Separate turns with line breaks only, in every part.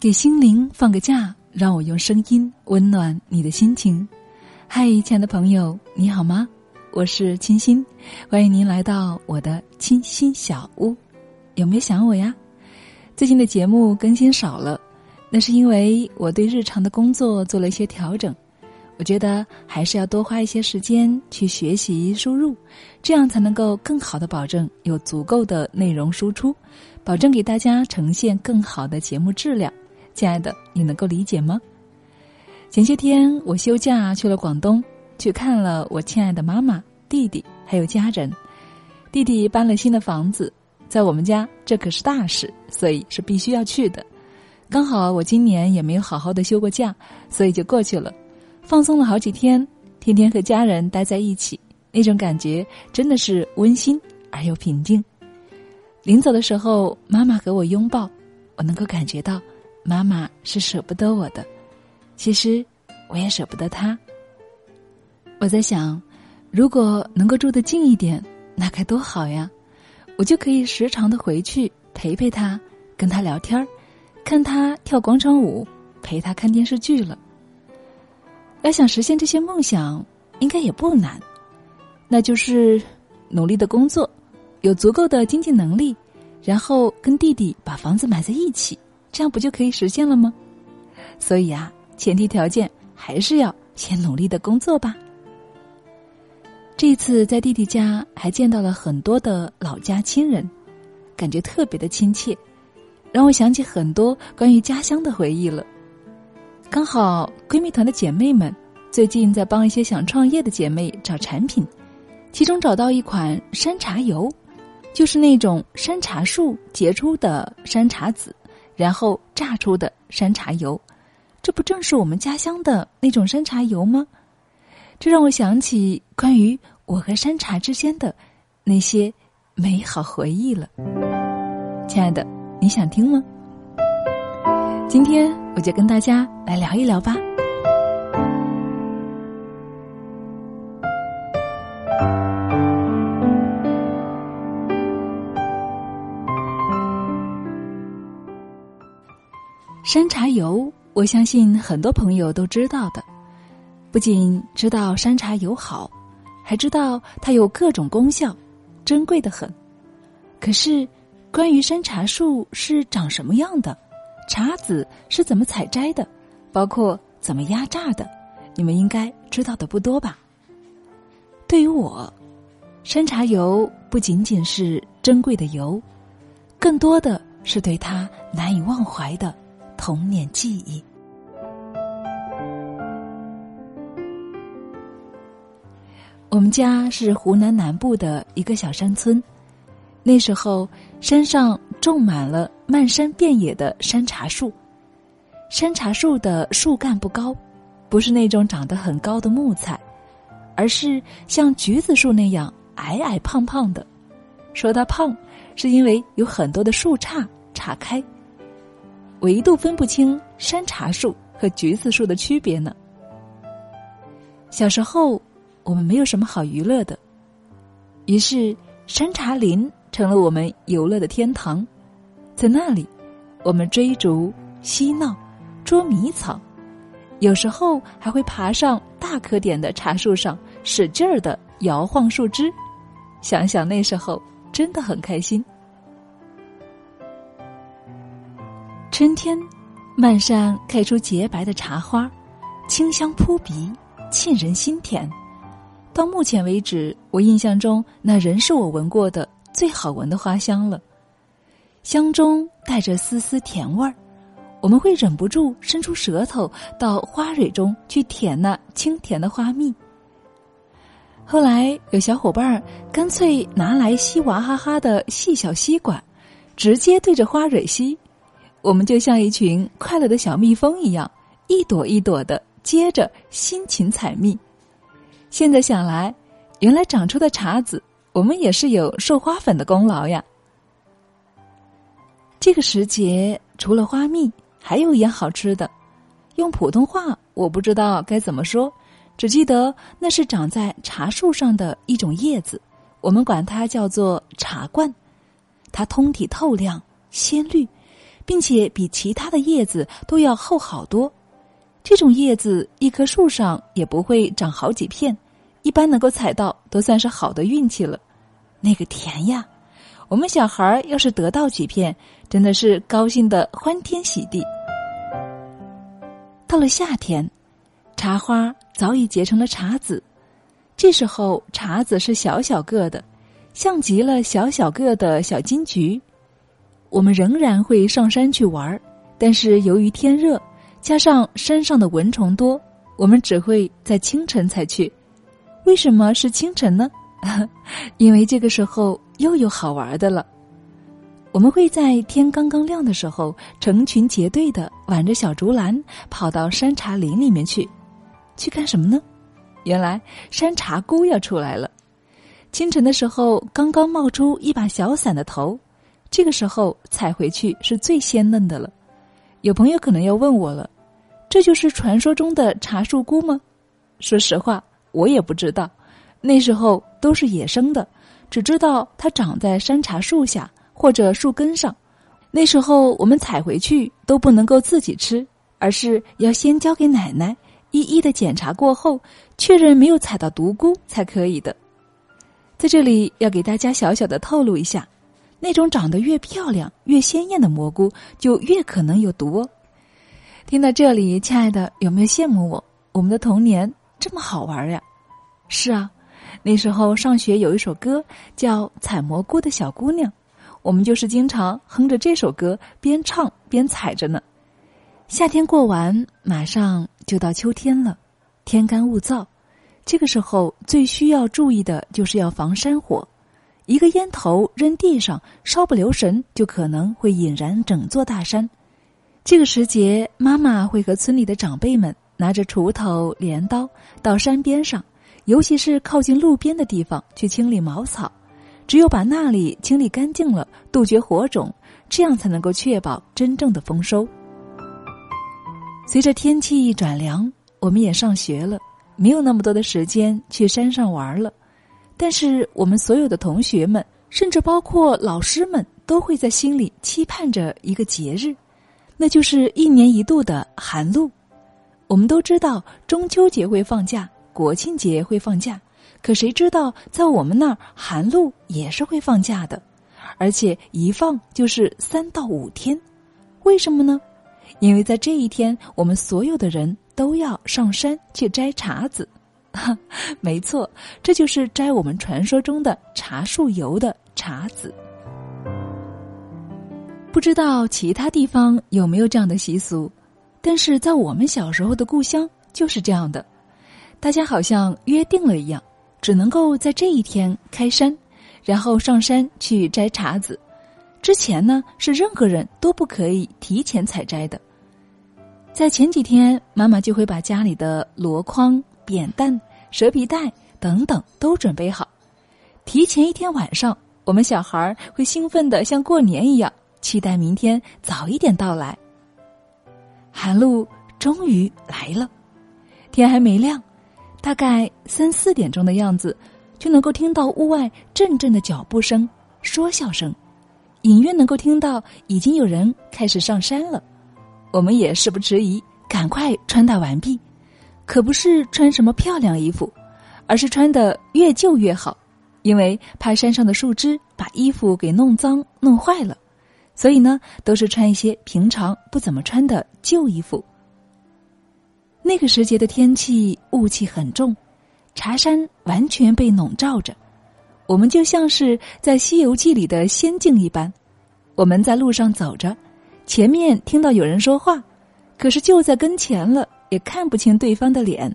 给心灵放个假，让我用声音温暖你的心情。嗨，亲爱的朋友，你好吗？我是清新，欢迎您来到我的清新小屋。有没有想我呀？最近的节目更新少了，那是因为我对日常的工作做了一些调整。我觉得还是要多花一些时间去学习输入，这样才能够更好的保证有足够的内容输出，保证给大家呈现更好的节目质量。亲爱的，你能够理解吗？前些天我休假去了广东，去看了我亲爱的妈妈、弟弟还有家人。弟弟搬了新的房子，在我们家这可是大事，所以是必须要去的。刚好我今年也没有好好的休过假，所以就过去了，放松了好几天，天天和家人待在一起，那种感觉真的是温馨而又平静。临走的时候，妈妈和我拥抱，我能够感觉到。妈妈是舍不得我的，其实我也舍不得他。我在想，如果能够住得近一点，那该多好呀！我就可以时常的回去陪陪他，跟他聊天，看他跳广场舞，陪他看电视剧了。要想实现这些梦想，应该也不难，那就是努力的工作，有足够的经济能力，然后跟弟弟把房子买在一起。这样不就可以实现了吗？所以啊，前提条件还是要先努力的工作吧。这次在弟弟家还见到了很多的老家亲人，感觉特别的亲切，让我想起很多关于家乡的回忆了。刚好闺蜜团的姐妹们最近在帮一些想创业的姐妹找产品，其中找到一款山茶油，就是那种山茶树结出的山茶籽。然后榨出的山茶油，这不正是我们家乡的那种山茶油吗？这让我想起关于我和山茶之间的那些美好回忆了。亲爱的，你想听吗？今天我就跟大家来聊一聊吧。山茶油，我相信很多朋友都知道的。不仅知道山茶油好，还知道它有各种功效，珍贵的很。可是，关于山茶树是长什么样的，茶籽是怎么采摘的，包括怎么压榨的，你们应该知道的不多吧？对于我，山茶油不仅仅是珍贵的油，更多的是对它难以忘怀的。童年记忆。我们家是湖南南部的一个小山村，那时候山上种满了漫山遍野的山茶树。山茶树的树干不高，不是那种长得很高的木材，而是像橘子树那样矮矮胖胖的。说它胖，是因为有很多的树杈岔开。我一度分不清山茶树和橘子树的区别呢。小时候，我们没有什么好娱乐的，于是山茶林成了我们游乐的天堂。在那里，我们追逐、嬉闹、捉迷藏，有时候还会爬上大颗点的茶树上，使劲儿的摇晃树枝。想想那时候，真的很开心。春天，漫山开出洁白的茶花，清香扑鼻，沁人心田。到目前为止，我印象中那仍是我闻过的最好闻的花香了。香中带着丝丝甜味儿，我们会忍不住伸出舌头到花蕊中去舔那清甜的花蜜。后来有小伙伴干脆拿来吸娃哈哈的细小吸管，直接对着花蕊吸。我们就像一群快乐的小蜜蜂一样，一朵一朵的接着辛勤采蜜。现在想来，原来长出的茶籽，我们也是有授花粉的功劳呀。这个时节，除了花蜜，还有一样好吃的，用普通话我不知道该怎么说，只记得那是长在茶树上的一种叶子，我们管它叫做茶冠。它通体透亮，鲜绿。并且比其他的叶子都要厚好多。这种叶子一棵树上也不会长好几片，一般能够采到都算是好的运气了。那个甜呀！我们小孩要是得到几片，真的是高兴的欢天喜地。到了夏天，茶花早已结成了茶籽，这时候茶籽是小小个的，像极了小小个的小金桔。我们仍然会上山去玩儿但是由于天热。加上山上的蚊虫多，我们只会在清晨才去。为什么是清晨呢？因为这个时候又有好玩的了。我们会在天刚刚亮的时候，成群结队的挽着小竹篮跑到山茶林里面去，去干什么呢？原来山茶菇要出来了。清晨的时候，刚刚冒出一把小伞的头，这个时候采回去是最鲜嫩的了。有朋友可能要问我了，这就是传说中的茶树菇吗？说实话，我也不知道。那时候都是野生的，只知道它长在山茶树下或者树根上。那时候我们采回去都不能够自己吃，而是要先交给奶奶，一一的检查过后，确认没有采到毒菇才可以的。在这里要给大家小小的透露一下。那种长得越漂亮、越鲜艳的蘑菇，就越可能有毒哦。听到这里，亲爱的，有没有羡慕我？我们的童年这么好玩呀！是啊，那时候上学有一首歌叫《采蘑菇的小姑娘》，我们就是经常哼着这首歌，边唱边采着呢。夏天过完，马上就到秋天了，天干物燥，这个时候最需要注意的就是要防山火。一个烟头扔地上，稍不留神就可能会引燃整座大山。这个时节，妈妈会和村里的长辈们拿着锄头、镰刀到山边上，尤其是靠近路边的地方去清理茅草。只有把那里清理干净了，杜绝火种，这样才能够确保真正的丰收。随着天气一转凉，我们也上学了，没有那么多的时间去山上玩了。但是我们所有的同学们，甚至包括老师们，都会在心里期盼着一个节日，那就是一年一度的寒露。我们都知道中秋节会放假，国庆节会放假，可谁知道在我们那儿寒露也是会放假的，而且一放就是三到五天。为什么呢？因为在这一天，我们所有的人都要上山去摘茶籽。哈，没错，这就是摘我们传说中的茶树油的茶籽。不知道其他地方有没有这样的习俗，但是在我们小时候的故乡就是这样的。大家好像约定了一样，只能够在这一天开山，然后上山去摘茶籽。之前呢，是任何人都不可以提前采摘的。在前几天，妈妈就会把家里的箩筐。扁担、蛇皮袋等等都准备好，提前一天晚上，我们小孩会兴奋的像过年一样，期待明天早一点到来。寒露终于来了，天还没亮，大概三四点钟的样子，就能够听到屋外阵阵的脚步声、说笑声，隐约能够听到已经有人开始上山了。我们也事不迟疑，赶快穿戴完毕。可不是穿什么漂亮衣服，而是穿的越旧越好，因为怕山上的树枝把衣服给弄脏弄坏了，所以呢，都是穿一些平常不怎么穿的旧衣服。那个时节的天气雾气很重，茶山完全被笼罩着，我们就像是在《西游记》里的仙境一般。我们在路上走着，前面听到有人说话，可是就在跟前了。也看不清对方的脸，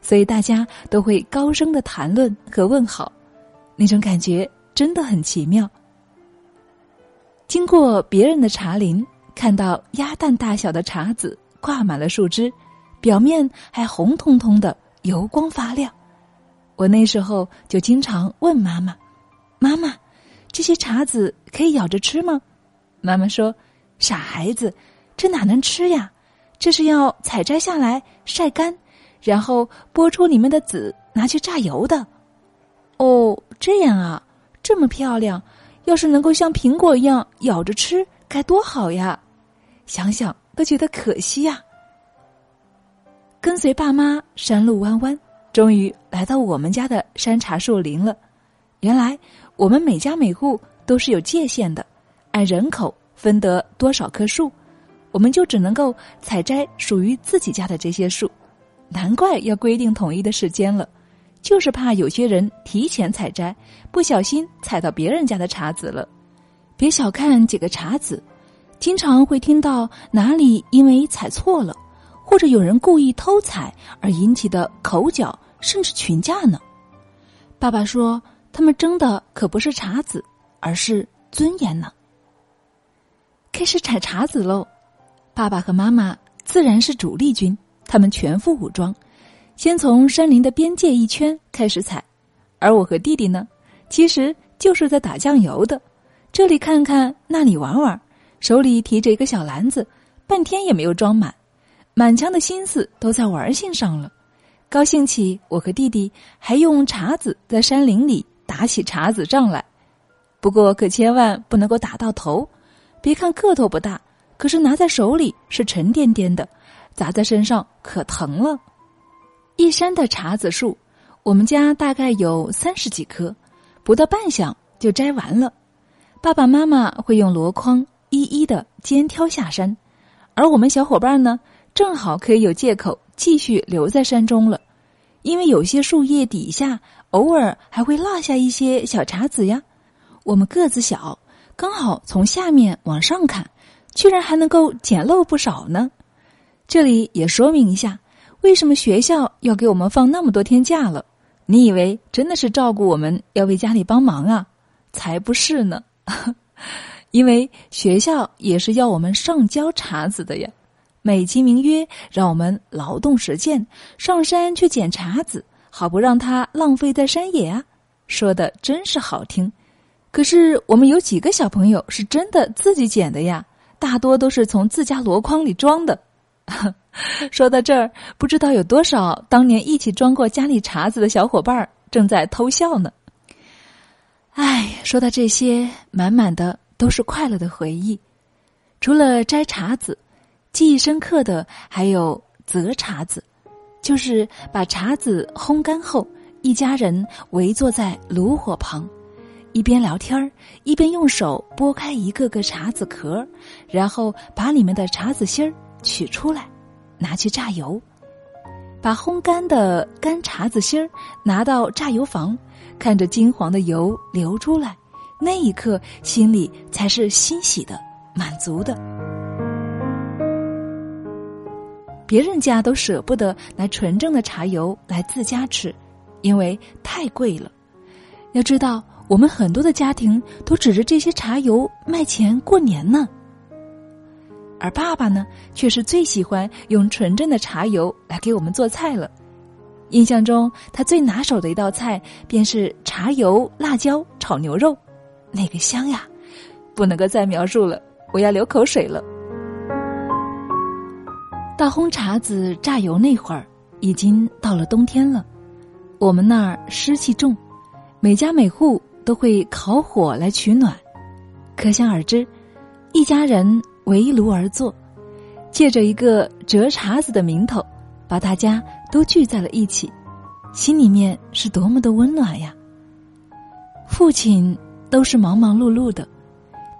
所以大家都会高声的谈论和问好，那种感觉真的很奇妙。经过别人的茶林，看到鸭蛋大小的茶籽挂满了树枝，表面还红彤彤的，油光发亮。我那时候就经常问妈妈：“妈妈，这些茶籽可以咬着吃吗？”妈妈说：“傻孩子，这哪能吃呀？”这是要采摘下来晒干，然后剥出里面的籽，拿去榨油的。哦，这样啊，这么漂亮，要是能够像苹果一样咬着吃，该多好呀！想想都觉得可惜呀。跟随爸妈山路弯弯，终于来到我们家的山茶树林了。原来我们每家每户都是有界限的，按人口分得多少棵树，我们就只能够采摘属于自己家的这些树。难怪要规定统一的时间了，就是怕有些人提前采摘，不小心采到别人家的茶籽了。别小看几个茶籽，经常会听到哪里因为采错了，或者有人故意偷采而引起的口角，甚至群架呢。爸爸说，他们争的可不是茶籽，而是尊严呢。开始采茶籽喽，爸爸和妈妈自然是主力军。他们全副武装，先从山林的边界一圈开始采，而我和弟弟呢，其实就是在打酱油的，这里看看，那里玩玩，手里提着一个小篮子，半天也没有装满，满腔的心思都在玩性上了。高兴起，我和弟弟还用茬子在山林里打起茬子仗来，不过可千万不能够打到头，别看个头不大，可是拿在手里是沉甸甸的。砸在身上可疼了，一山的茶籽树，我们家大概有三十几棵，不到半晌就摘完了。爸爸妈妈会用箩筐一一的肩挑下山，而我们小伙伴呢，正好可以有借口继续留在山中了，因为有些树叶底下偶尔还会落下一些小茶籽呀。我们个子小，刚好从下面往上看，居然还能够捡漏不少呢。这里也说明一下，为什么学校要给我们放那么多天假了？你以为真的是照顾我们要为家里帮忙啊？才不是呢！因为学校也是要我们上交茶子的呀，美其名曰让我们劳动实践，上山去捡茶子，好不让它浪费在山野啊！说的真是好听，可是我们有几个小朋友是真的自己捡的呀？大多都是从自家箩筐里装的。说到这儿，不知道有多少当年一起装过家里茶子的小伙伴正在偷笑呢。唉，说到这些，满满的都是快乐的回忆。除了摘茶子，记忆深刻的还有择茶子，就是把茶子烘干后，一家人围坐在炉火旁，一边聊天一边用手剥开一个个茶籽壳，然后把里面的茶籽芯儿。取出来，拿去榨油，把烘干的干茶子芯儿拿到榨油房，看着金黄的油流出来，那一刻心里才是欣喜的、满足的。别人家都舍不得拿纯正的茶油来自家吃，因为太贵了。要知道，我们很多的家庭都指着这些茶油卖钱过年呢。而爸爸呢，却是最喜欢用纯正的茶油来给我们做菜了。印象中，他最拿手的一道菜便是茶油辣椒炒牛肉，那个香呀，不能够再描述了，我要流口水了。到烘茶子榨油那会儿，已经到了冬天了，我们那儿湿气重，每家每户都会烤火来取暖，可想而知，一家人。围炉而坐，借着一个折茶子的名头，把大家都聚在了一起，心里面是多么的温暖呀！父亲都是忙忙碌碌的，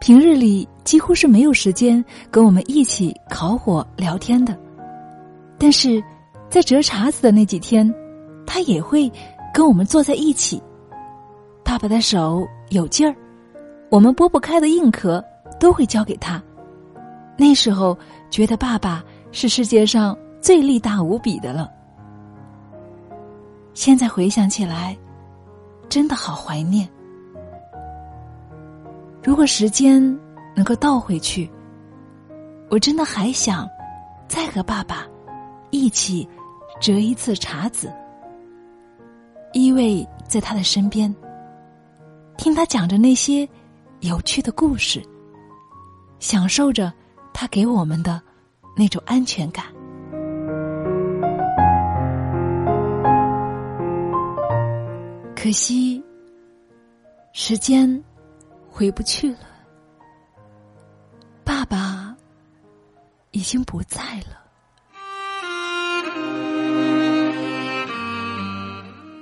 平日里几乎是没有时间跟我们一起烤火聊天的，但是在折茶子的那几天，他也会跟我们坐在一起。爸爸的手有劲儿，我们剥不开的硬壳都会交给他。那时候觉得爸爸是世界上最力大无比的了。现在回想起来，真的好怀念。如果时间能够倒回去，我真的还想再和爸爸一起折一次茶籽，依偎在他的身边，听他讲着那些有趣的故事，享受着。他给我们的那种安全感，可惜时间回不去了。爸爸已经不在了。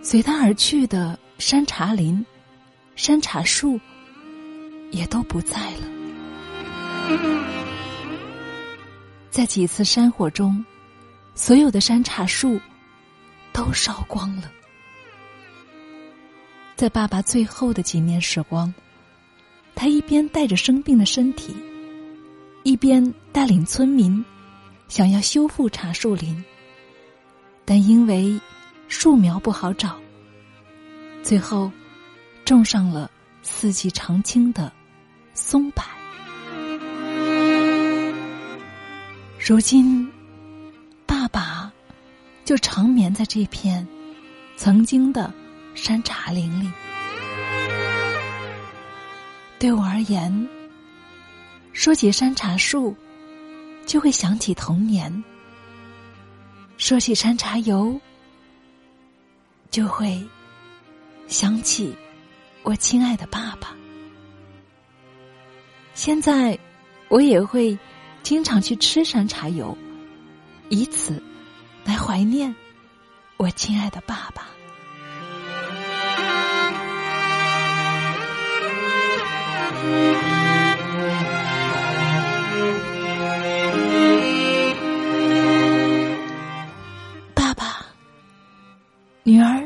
随他而去的山茶林、山茶树，也都不在了。在几次山火中，所有的山茶树都烧光了。在爸爸最后的几年时光，他一边带着生病的身体，一边带领村民想要修复茶树林，但因为树苗不好找，最后种上了四季常青的松柏。如今，爸爸就长眠在这片曾经的。山茶林里，对我而言，说起山茶树，就会想起童年；说起山茶油，就会想起我亲爱的爸爸。现在我也会经常去吃山茶油以此来怀念我亲爱的爸爸。爸爸女儿